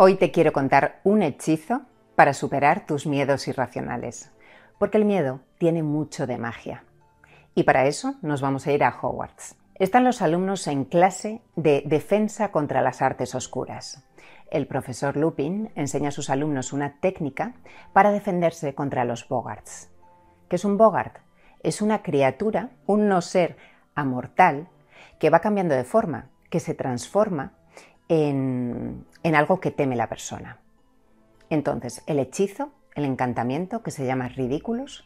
Hoy te quiero contar un hechizo para superar tus miedos irracionales, porque el miedo tiene mucho de magia. Y para eso nos vamos a ir a Hogwarts. Están los alumnos en clase de defensa contra las artes oscuras. El profesor Lupin enseña a sus alumnos una técnica para defenderse contra los bogarts. ¿Qué es un bogart? Es una criatura, un no ser amortal, que va cambiando de forma, que se transforma en, algo que teme la persona. Entonces, el hechizo, el encantamiento, que se llama ridículos,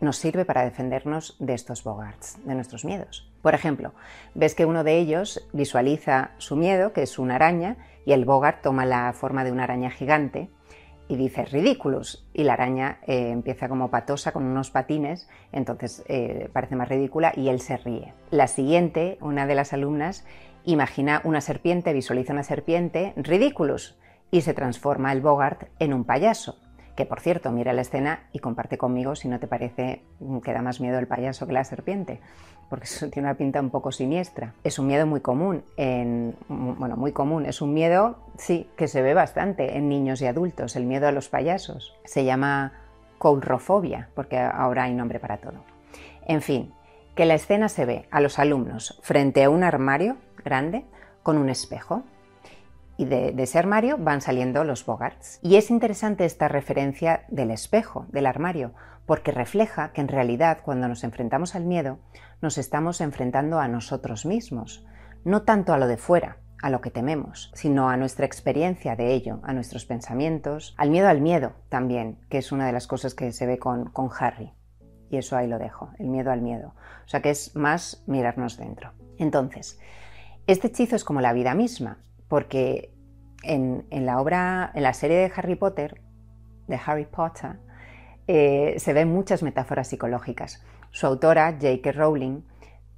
nos sirve para defendernos de estos bogarts, de nuestros miedos. Por ejemplo, ves que uno de ellos visualiza su miedo, que es una araña, y el bogart toma la forma de una araña gigante y dice ridículos, y la araña eh, empieza como patosa con unos patines, entonces eh, parece más ridícula y él se ríe. La siguiente, una de las alumnas, Imagina una serpiente, visualiza una serpiente, ridículos, y se transforma el Bogart en un payaso. Que por cierto, mira la escena y comparte conmigo si no te parece que da más miedo el payaso que la serpiente, porque eso tiene una pinta un poco siniestra. Es un miedo muy común, en, bueno, muy común, es un miedo, sí, que se ve bastante en niños y adultos, el miedo a los payasos. Se llama coulrofobia, porque ahora hay nombre para todo. En fin, que la escena se ve a los alumnos frente a un armario grande con un espejo. Y de, ese armario van saliendo los bogarts. Y es interesante esta referencia del espejo, del armario, porque refleja que en realidad cuando nos enfrentamos al miedo, nos estamos enfrentando a nosotros mismos, no tanto a lo de fuera, a lo que tememos, sino a nuestra experiencia de ello, a nuestros pensamientos, al miedo al miedo también, que es una de las cosas que se ve con, con Harry. Y eso ahí lo dejo, el miedo al miedo. O sea que es más mirarnos dentro. Entonces, este hechizo es como la vida misma, porque en, la obra, en la serie de Harry Potter, de Harry Potter, eh, se ven muchas metáforas psicológicas. Su autora, J.K. Rowling,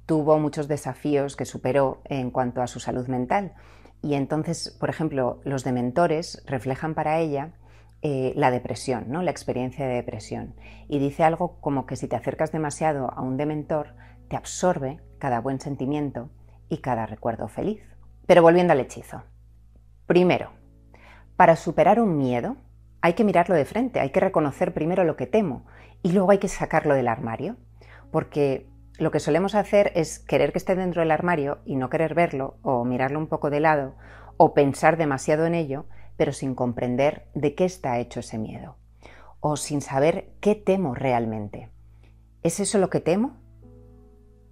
tuvo muchos desafíos que superó en cuanto a su salud mental. Y entonces, por ejemplo, los dementores reflejan para ella eh, la depresión, ¿no? la experiencia de depresión. Y dice algo como que si te acercas demasiado a un dementor, te absorbe cada buen sentimiento y cada recuerdo feliz. Pero volviendo al hechizo. Primero, para superar un miedo hay que mirarlo de frente, hay que reconocer primero lo que temo y luego hay que sacarlo del armario, porque lo que solemos hacer es querer que esté dentro del armario y no querer verlo o mirarlo un poco de lado o pensar demasiado en ello, pero sin comprender de qué está hecho ese miedo o sin saber qué temo realmente. ¿Es eso lo que temo?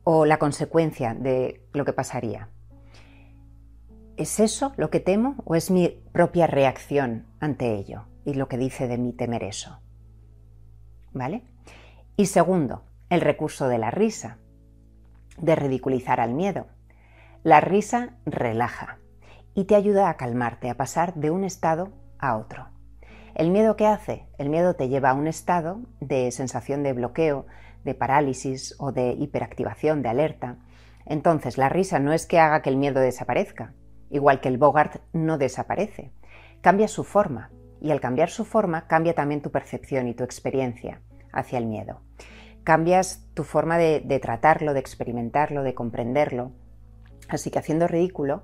O la consecuencia de lo que pasaría. ¿Es eso lo que temo o es mi propia reacción ante ello y lo que dice de mí temer eso? ¿Vale? Y segundo, el recurso de la risa, de ridiculizar al miedo. La risa relaja y te ayuda a calmarte, a pasar de un estado a otro. ¿El miedo qué hace? El miedo te lleva a un estado de sensación de bloqueo, de parálisis o de hiperactivación, de alerta. Entonces, la risa no es que haga que el miedo desaparezca, igual que el Bogart no desaparece. Cambia su forma y al cambiar su forma cambia también tu percepción y tu experiencia hacia el miedo. Cambias tu forma de, tratarlo, de experimentarlo, de comprenderlo. Así que haciendo ridículo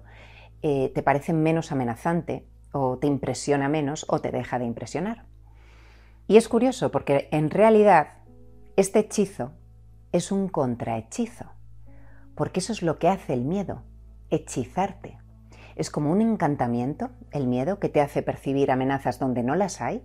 eh, te parece menos amenazante o te impresiona menos o te deja de impresionar. Y es curioso porque en realidad este hechizo es un contrahechizo, porque eso es lo que hace el miedo, hechizarte. Es como un encantamiento, el miedo, que te hace percibir amenazas donde no las hay,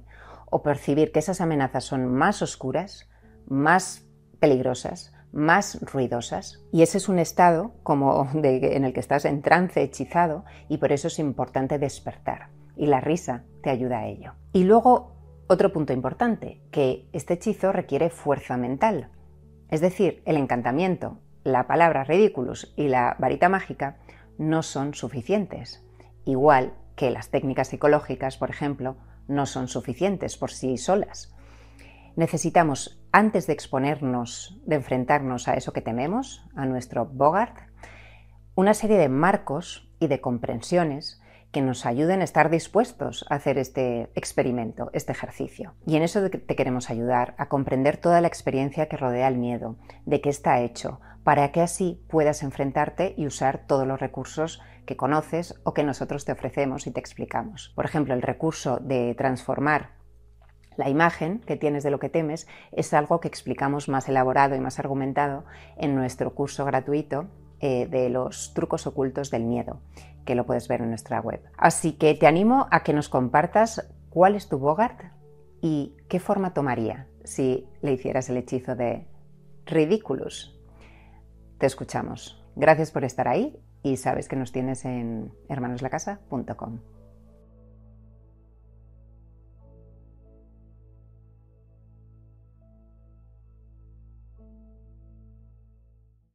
o percibir que esas amenazas son más oscuras, más peligrosas, más ruidosas. Y ese es un estado como en el que estás en trance hechizado y por eso es importante despertar. Y la risa te ayuda a ello. Y luego otro punto importante, que este hechizo requiere fuerza mental. Es decir, el encantamiento, la palabra ridículos y la varita mágica no son suficientes. Igual que las técnicas psicológicas, por ejemplo, no son suficientes por sí solas. Necesitamos, antes de exponernos, de enfrentarnos a eso que tememos, a nuestro Bogart, una serie de marcos y de comprensiones que nos ayuden a estar dispuestos a hacer este experimento, este ejercicio. Y en eso te queremos ayudar a comprender toda la experiencia que rodea el miedo, de qué está hecho, para que así puedas enfrentarte y usar todos los recursos que conoces o que nosotros te ofrecemos y te explicamos. Por ejemplo, el recurso de transformar la imagen que tienes de lo que temes es algo que explicamos más elaborado y más argumentado en nuestro curso gratuito eh, de los trucos ocultos del miedo, que lo puedes ver en nuestra web. Así que te animo a que nos compartas cuál es tu Bogart y qué forma tomaría si le hicieras el hechizo de Ridiculous. Te escuchamos. Gracias por estar ahí y sabes que nos tienes en hermanoslacasa.com.